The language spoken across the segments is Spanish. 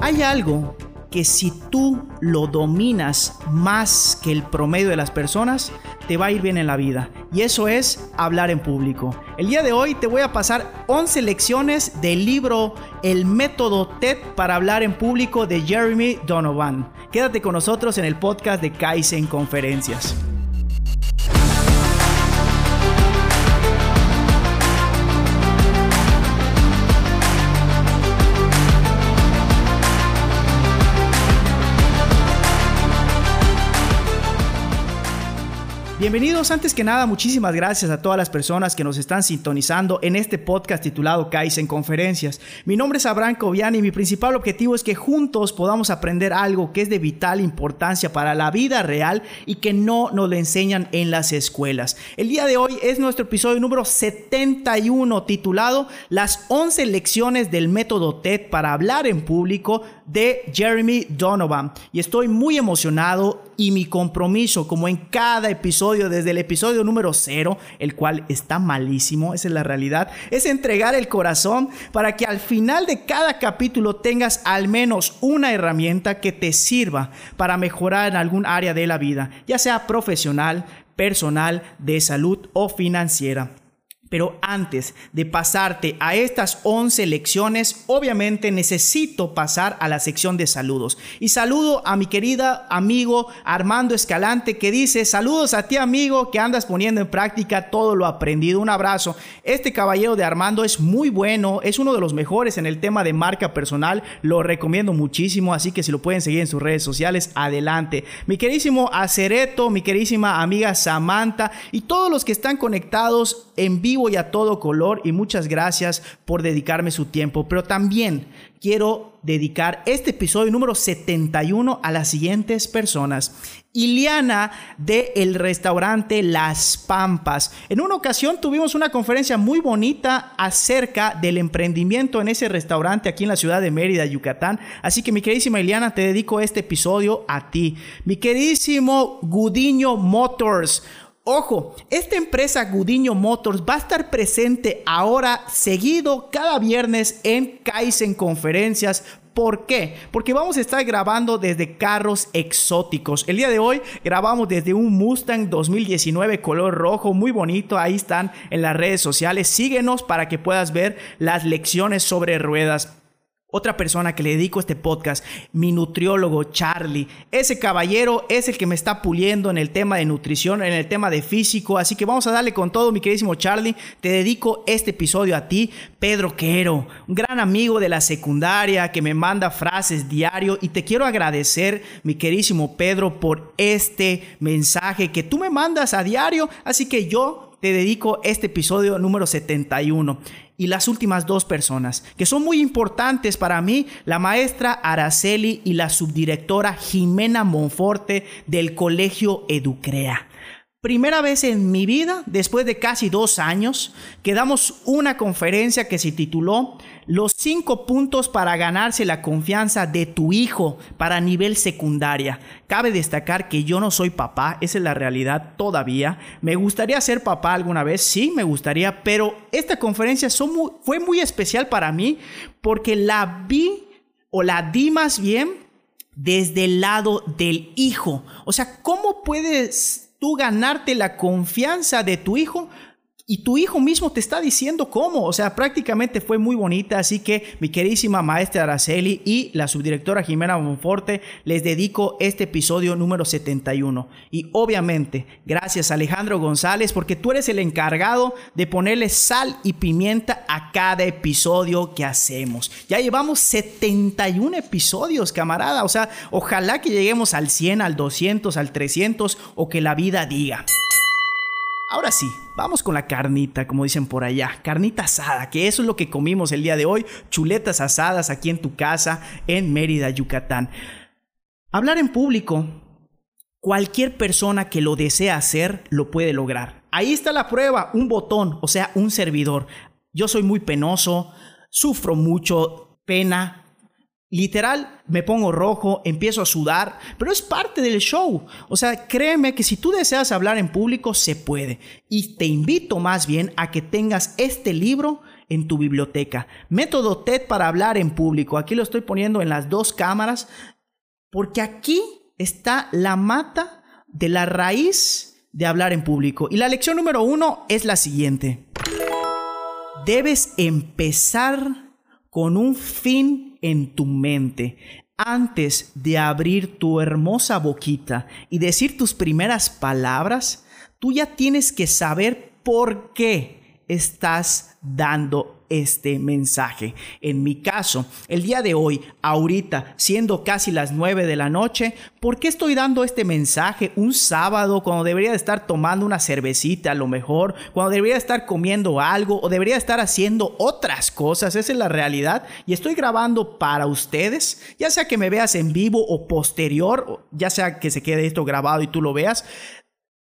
Hay algo que si tú lo dominas más que el promedio de las personas, te va a ir bien en la vida. Y eso es hablar en público. El día de hoy te voy a pasar 11 lecciones del libro El método TED para hablar en público de Jeremy Donovan. Quédate con nosotros en el podcast de Kaizen Conferencias. Bienvenidos, antes que nada, muchísimas gracias a todas las personas que nos están sintonizando en este podcast titulado Kaizen Conferencias. Mi nombre es Abraham Coviani y mi principal objetivo es que juntos podamos aprender algo que es de vital importancia para la vida real y que no nos lo enseñan en las escuelas. El día de hoy es nuestro episodio número 71 titulado Las 11 lecciones del método TED para hablar en público de Jeremy Donovan. Y estoy muy emocionado y mi compromiso, como en cada episodio, desde el episodio número cero, el cual está malísimo, esa es la realidad, es entregar el corazón para que al final de cada capítulo tengas al menos una herramienta que te sirva para mejorar en algún área de la vida, ya sea profesional, personal, de salud o financiera. Pero antes de pasarte a estas 11 lecciones, obviamente necesito pasar a la sección de saludos. Y saludo a mi querida amigo Armando Escalante que dice, saludos a ti amigo que andas poniendo en práctica todo lo aprendido. Un abrazo. Este caballero de Armando es muy bueno, es uno de los mejores en el tema de marca personal. Lo recomiendo muchísimo, así que si lo pueden seguir en sus redes sociales, adelante. Mi queridísimo Acereto, mi queridísima amiga Samantha y todos los que están conectados en vivo y a todo color y muchas gracias por dedicarme su tiempo. Pero también quiero dedicar este episodio número 71 a las siguientes personas. Iliana de el restaurante Las Pampas. En una ocasión tuvimos una conferencia muy bonita acerca del emprendimiento en ese restaurante aquí en la ciudad de Mérida, Yucatán. Así que mi queridísima Iliana, te dedico este episodio a ti. Mi queridísimo Gudiño Motors. Ojo, esta empresa Gudiño Motors va a estar presente ahora seguido cada viernes en Kaizen Conferencias. ¿Por qué? Porque vamos a estar grabando desde carros exóticos. El día de hoy grabamos desde un Mustang 2019 color rojo, muy bonito. Ahí están en las redes sociales. Síguenos para que puedas ver las lecciones sobre ruedas. Otra persona que le dedico este podcast, mi nutriólogo Charlie. Ese caballero es el que me está puliendo en el tema de nutrición, en el tema de físico. Así que vamos a darle con todo, mi queridísimo Charlie. Te dedico este episodio a ti, Pedro Quero, un gran amigo de la secundaria que me manda frases diario. Y te quiero agradecer, mi queridísimo Pedro, por este mensaje que tú me mandas a diario. Así que yo te dedico este episodio número 71 y las últimas dos personas, que son muy importantes para mí, la maestra Araceli y la subdirectora Jimena Monforte del Colegio Educrea. Primera vez en mi vida, después de casi dos años, que damos una conferencia que se tituló Los cinco puntos para ganarse la confianza de tu hijo para nivel secundaria. Cabe destacar que yo no soy papá, esa es la realidad todavía. Me gustaría ser papá alguna vez, sí, me gustaría, pero esta conferencia fue muy especial para mí porque la vi o la di más bien desde el lado del hijo. O sea, ¿cómo puedes tú ganarte la confianza de tu hijo y tu hijo mismo te está diciendo cómo. O sea, prácticamente fue muy bonita. Así que mi queridísima maestra Araceli y la subdirectora Jimena Monforte les dedico este episodio número 71. Y obviamente, gracias Alejandro González, porque tú eres el encargado de ponerle sal y pimienta a cada episodio que hacemos. Ya llevamos 71 episodios, camarada. O sea, ojalá que lleguemos al 100, al 200, al 300 o que la vida diga. Ahora sí, vamos con la carnita, como dicen por allá, carnita asada, que eso es lo que comimos el día de hoy, chuletas asadas aquí en tu casa en Mérida, Yucatán. Hablar en público, cualquier persona que lo desea hacer lo puede lograr. Ahí está la prueba, un botón, o sea, un servidor. Yo soy muy penoso, sufro mucho pena, Literal, me pongo rojo, empiezo a sudar, pero es parte del show. O sea, créeme que si tú deseas hablar en público, se puede. Y te invito más bien a que tengas este libro en tu biblioteca. Método TED para hablar en público. Aquí lo estoy poniendo en las dos cámaras, porque aquí está la mata de la raíz de hablar en público. Y la lección número uno es la siguiente. Debes empezar con un fin en tu mente antes de abrir tu hermosa boquita y decir tus primeras palabras, tú ya tienes que saber por qué estás dando este mensaje. En mi caso, el día de hoy, ahorita, siendo casi las 9 de la noche, ¿por qué estoy dando este mensaje un sábado cuando debería estar tomando una cervecita a lo mejor, cuando debería estar comiendo algo o debería estar haciendo otras cosas? Esa es la realidad y estoy grabando para ustedes, ya sea que me veas en vivo o posterior, ya sea que se quede esto grabado y tú lo veas.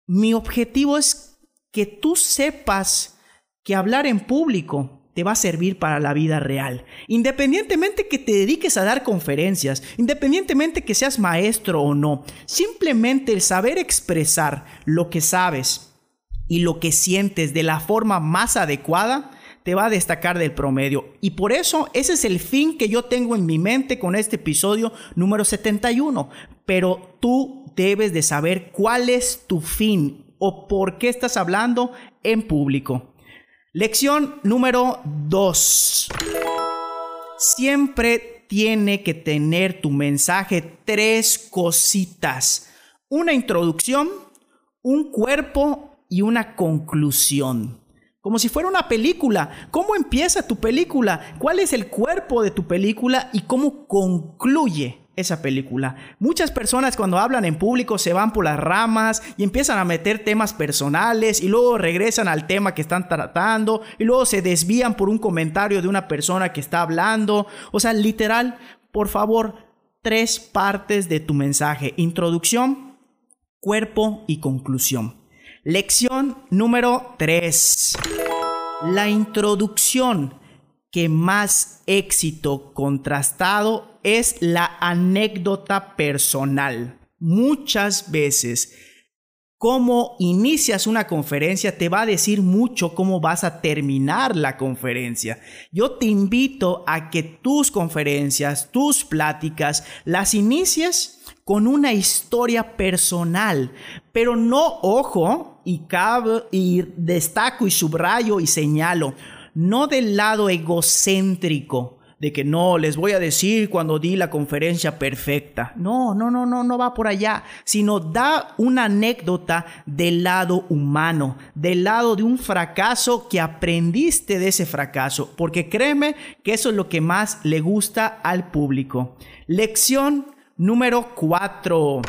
Mi objetivo es que tú sepas que hablar en público te va a servir para la vida real. Independientemente que te dediques a dar conferencias, independientemente que seas maestro o no, simplemente el saber expresar lo que sabes y lo que sientes de la forma más adecuada, te va a destacar del promedio. Y por eso ese es el fin que yo tengo en mi mente con este episodio número 71. Pero tú debes de saber cuál es tu fin o por qué estás hablando en público. Lección número 2. Siempre tiene que tener tu mensaje tres cositas. Una introducción, un cuerpo y una conclusión. Como si fuera una película. ¿Cómo empieza tu película? ¿Cuál es el cuerpo de tu película y cómo concluye? Esa película. Muchas personas cuando hablan en público se van por las ramas y empiezan a meter temas personales y luego regresan al tema que están tratando y luego se desvían por un comentario de una persona que está hablando. O sea, literal, por favor, tres partes de tu mensaje. Introducción, cuerpo y conclusión. Lección número 3. La introducción que más éxito contrastado es la anécdota personal. Muchas veces, cómo inicias una conferencia te va a decir mucho cómo vas a terminar la conferencia. Yo te invito a que tus conferencias, tus pláticas, las inicies con una historia personal, pero no ojo y cabe y destaco y subrayo y señalo no del lado egocéntrico de que no, les voy a decir cuando di la conferencia perfecta. No, no, no, no, no va por allá, sino da una anécdota del lado humano, del lado de un fracaso que aprendiste de ese fracaso, porque créeme que eso es lo que más le gusta al público. Lección número 4.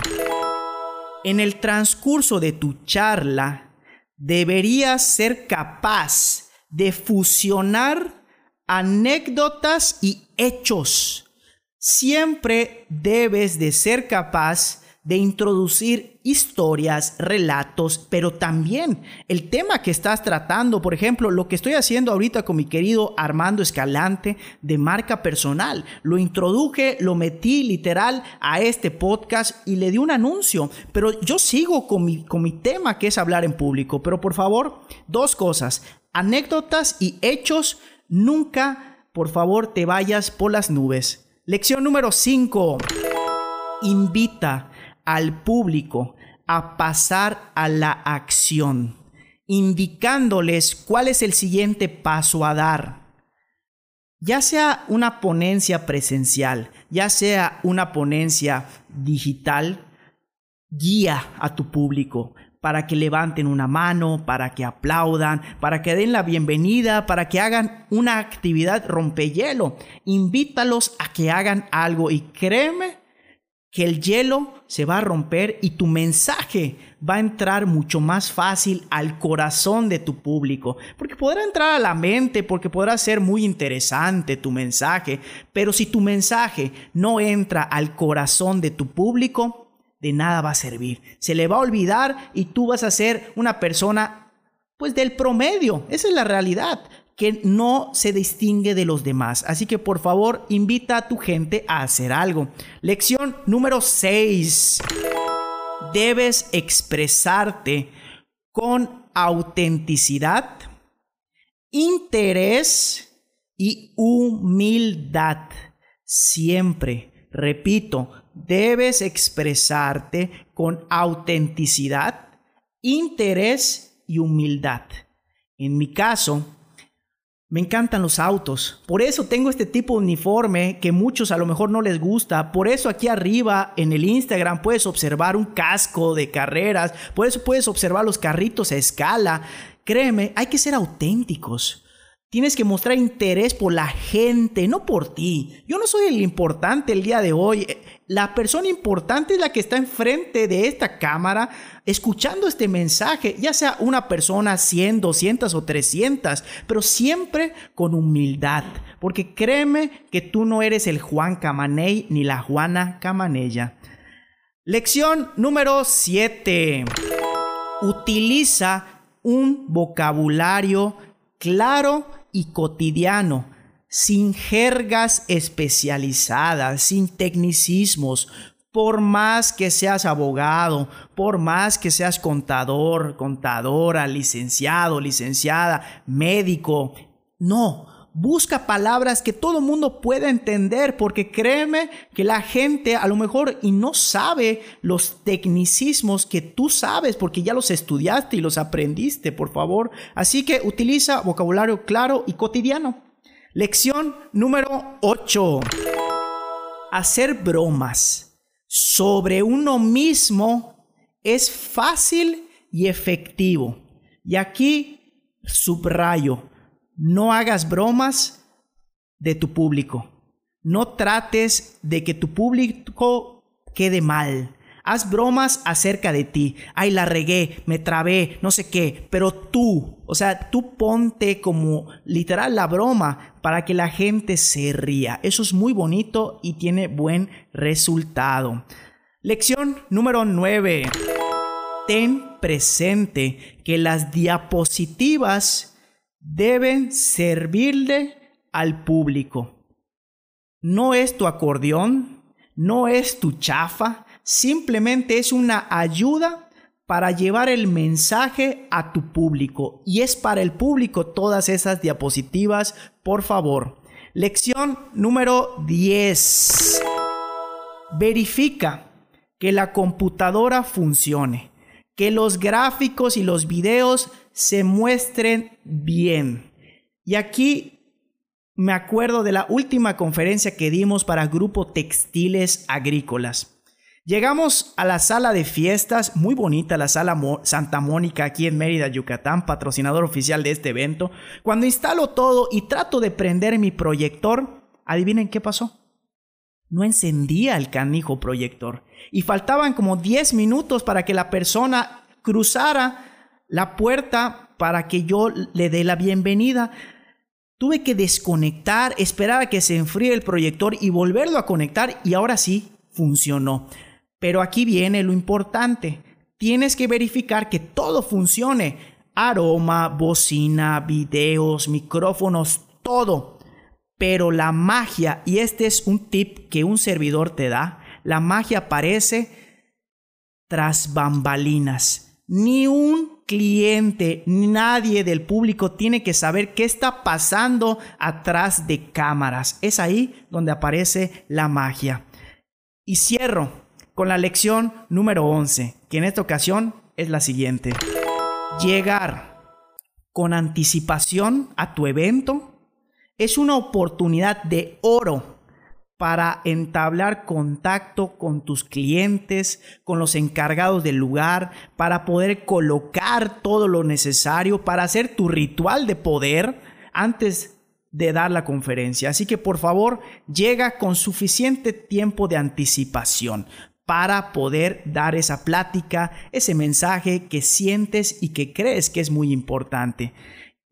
En el transcurso de tu charla, deberías ser capaz de fusionar anécdotas y hechos. Siempre debes de ser capaz de introducir historias, relatos, pero también el tema que estás tratando, por ejemplo, lo que estoy haciendo ahorita con mi querido Armando Escalante de marca personal. Lo introduje, lo metí literal a este podcast y le di un anuncio, pero yo sigo con mi, con mi tema que es hablar en público. Pero por favor, dos cosas anécdotas y hechos, nunca, por favor, te vayas por las nubes. Lección número 5. Invita al público a pasar a la acción, indicándoles cuál es el siguiente paso a dar. Ya sea una ponencia presencial, ya sea una ponencia digital, guía a tu público, para que levanten una mano, para que aplaudan, para que den la bienvenida, para que hagan una actividad rompehielo. Invítalos a que hagan algo y créeme que el hielo se va a romper y tu mensaje va a entrar mucho más fácil al corazón de tu público. Porque podrá entrar a la mente, porque podrá ser muy interesante tu mensaje, pero si tu mensaje no entra al corazón de tu público, de nada va a servir. Se le va a olvidar y tú vas a ser una persona pues del promedio. Esa es la realidad. que no se distingue de los demás. Así que por favor invita a tu gente a hacer algo. Lección número 6. Debes expresarte con autenticidad, interés y humildad. Siempre, repito, debes expresarte con autenticidad, interés y humildad. En mi caso, me encantan los autos. Por eso tengo este tipo de uniforme que muchos a lo mejor no les gusta. Por eso aquí arriba en el Instagram puedes observar un casco de carreras. Por eso puedes observar los carritos a escala. Créeme, hay que ser auténticos. Tienes que mostrar interés por la gente, no por ti. Yo no soy el importante el día de hoy. La persona importante es la que está enfrente de esta cámara escuchando este mensaje, ya sea una persona 100, 200 o 300, pero siempre con humildad. Porque créeme que tú no eres el Juan Camaney ni la Juana Camanella. Lección número 7. Utiliza un vocabulario claro y cotidiano, sin jergas especializadas, sin tecnicismos, por más que seas abogado, por más que seas contador, contadora, licenciado, licenciada, médico, no, busca palabras que todo mundo pueda entender, porque créeme que la gente a lo mejor y no sabe los tecnicismos que tú sabes, porque ya los estudiaste y los aprendiste, por favor. Así que utiliza vocabulario claro y cotidiano. Lección número 8. Hacer bromas sobre uno mismo es fácil y efectivo. Y aquí subrayo no hagas bromas de tu público. No trates de que tu público quede mal. Haz bromas acerca de ti. Ay, la regué, me trabé, no sé qué. Pero tú, o sea, tú ponte como literal la broma para que la gente se ría. Eso es muy bonito y tiene buen resultado. Lección número 9. Ten presente que las diapositivas deben servirle al público. No es tu acordeón, no es tu chafa, simplemente es una ayuda para llevar el mensaje a tu público. Y es para el público todas esas diapositivas, por favor. Lección número 10. Verifica que la computadora funcione, que los gráficos y los videos se muestren bien. Y aquí me acuerdo de la última conferencia que dimos para Grupo Textiles Agrícolas. Llegamos a la sala de fiestas, muy bonita la sala Santa Mónica aquí en Mérida, Yucatán, patrocinador oficial de este evento. Cuando instalo todo y trato de prender mi proyector, adivinen qué pasó. No encendía el canijo proyector y faltaban como 10 minutos para que la persona cruzara la puerta para que yo le dé la bienvenida. Tuve que desconectar, esperar a que se enfríe el proyector y volverlo a conectar y ahora sí funcionó. Pero aquí viene lo importante. Tienes que verificar que todo funcione. Aroma, bocina, videos, micrófonos, todo. Pero la magia, y este es un tip que un servidor te da, la magia aparece tras bambalinas. Ni un cliente, nadie del público tiene que saber qué está pasando atrás de cámaras. Es ahí donde aparece la magia. Y cierro con la lección número 11, que en esta ocasión es la siguiente. Llegar con anticipación a tu evento es una oportunidad de oro para entablar contacto con tus clientes, con los encargados del lugar, para poder colocar todo lo necesario para hacer tu ritual de poder antes de dar la conferencia. Así que por favor, llega con suficiente tiempo de anticipación para poder dar esa plática, ese mensaje que sientes y que crees que es muy importante.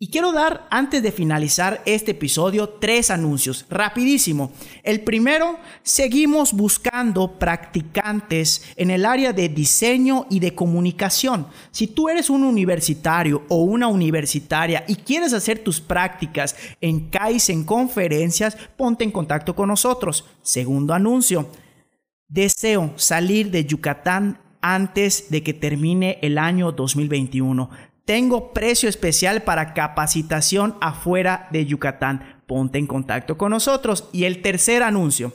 Y quiero dar, antes de finalizar este episodio, tres anuncios. Rapidísimo. El primero, seguimos buscando practicantes en el área de diseño y de comunicación. Si tú eres un universitario o una universitaria y quieres hacer tus prácticas en Kaizen conferencias, ponte en contacto con nosotros. Segundo anuncio. Deseo salir de Yucatán antes de que termine el año 2021. Tengo precio especial para capacitación afuera de Yucatán. Ponte en contacto con nosotros. Y el tercer anuncio.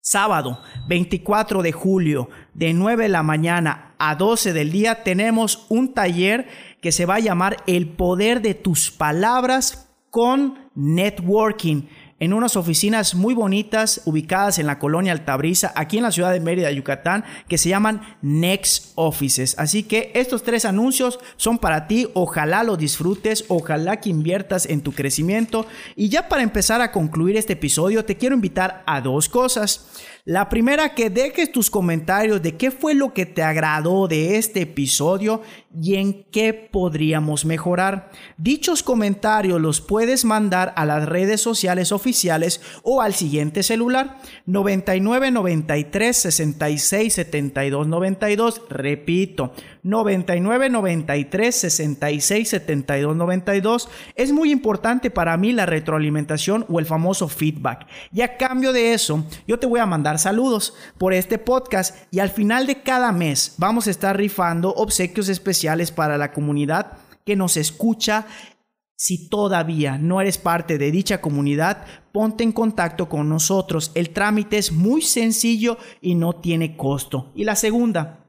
Sábado 24 de julio de 9 de la mañana a 12 del día tenemos un taller que se va a llamar El poder de tus palabras con networking en unas oficinas muy bonitas ubicadas en la colonia Altabrisa, aquí en la ciudad de Mérida, Yucatán, que se llaman Next Offices. Así que estos tres anuncios son para ti, ojalá lo disfrutes, ojalá que inviertas en tu crecimiento. Y ya para empezar a concluir este episodio, te quiero invitar a dos cosas. La primera, que dejes tus comentarios de qué fue lo que te agradó de este episodio y en qué podríamos mejorar. Dichos comentarios los puedes mandar a las redes sociales oficiales o al siguiente celular 99 93 66 72 92. Repito, 99 93 66 72 92. Es muy importante para mí la retroalimentación o el famoso feedback. Y a cambio de eso, yo te voy a mandar saludos por este podcast y al final de cada mes vamos a estar rifando obsequios especiales para la comunidad que nos escucha si todavía no eres parte de dicha comunidad, ponte en contacto con nosotros. El trámite es muy sencillo y no tiene costo. Y la segunda,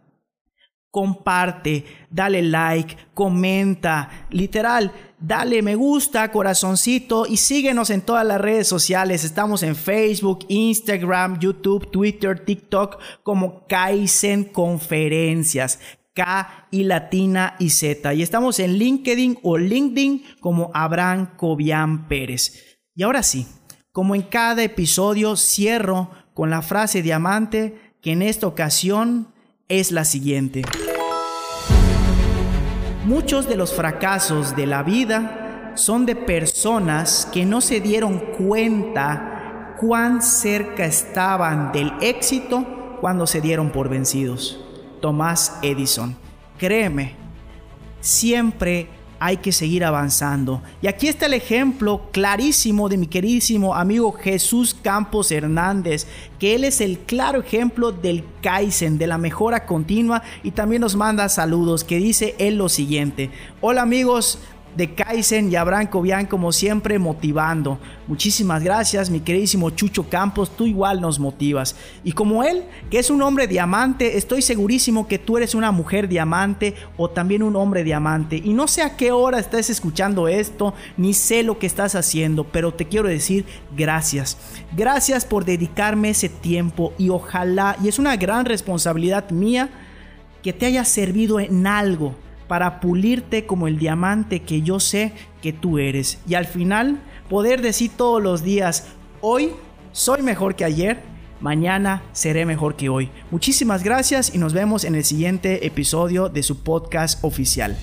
comparte, dale like, comenta, literal, dale me gusta, corazoncito y síguenos en todas las redes sociales. Estamos en Facebook, Instagram, YouTube, Twitter, TikTok como Kaizen Conferencias. K y latina y Z. Y estamos en LinkedIn o LinkedIn como Abraham Cobian Pérez. Y ahora sí, como en cada episodio, cierro con la frase diamante que en esta ocasión es la siguiente. Muchos de los fracasos de la vida son de personas que no se dieron cuenta cuán cerca estaban del éxito cuando se dieron por vencidos. Tomás Edison. Créeme, siempre hay que seguir avanzando. Y aquí está el ejemplo clarísimo de mi queridísimo amigo Jesús Campos Hernández, que él es el claro ejemplo del Kaizen, de la mejora continua y también nos manda saludos que dice él lo siguiente. Hola amigos, de Kaizen y Abraham Cobian como siempre motivando. Muchísimas gracias mi queridísimo Chucho Campos, tú igual nos motivas. Y como él, que es un hombre diamante, estoy segurísimo que tú eres una mujer diamante o también un hombre diamante. Y no sé a qué hora estás escuchando esto, ni sé lo que estás haciendo, pero te quiero decir gracias. Gracias por dedicarme ese tiempo y ojalá, y es una gran responsabilidad mía, que te haya servido en algo para pulirte como el diamante que yo sé que tú eres. Y al final poder decir todos los días, hoy soy mejor que ayer, mañana seré mejor que hoy. Muchísimas gracias y nos vemos en el siguiente episodio de su podcast oficial.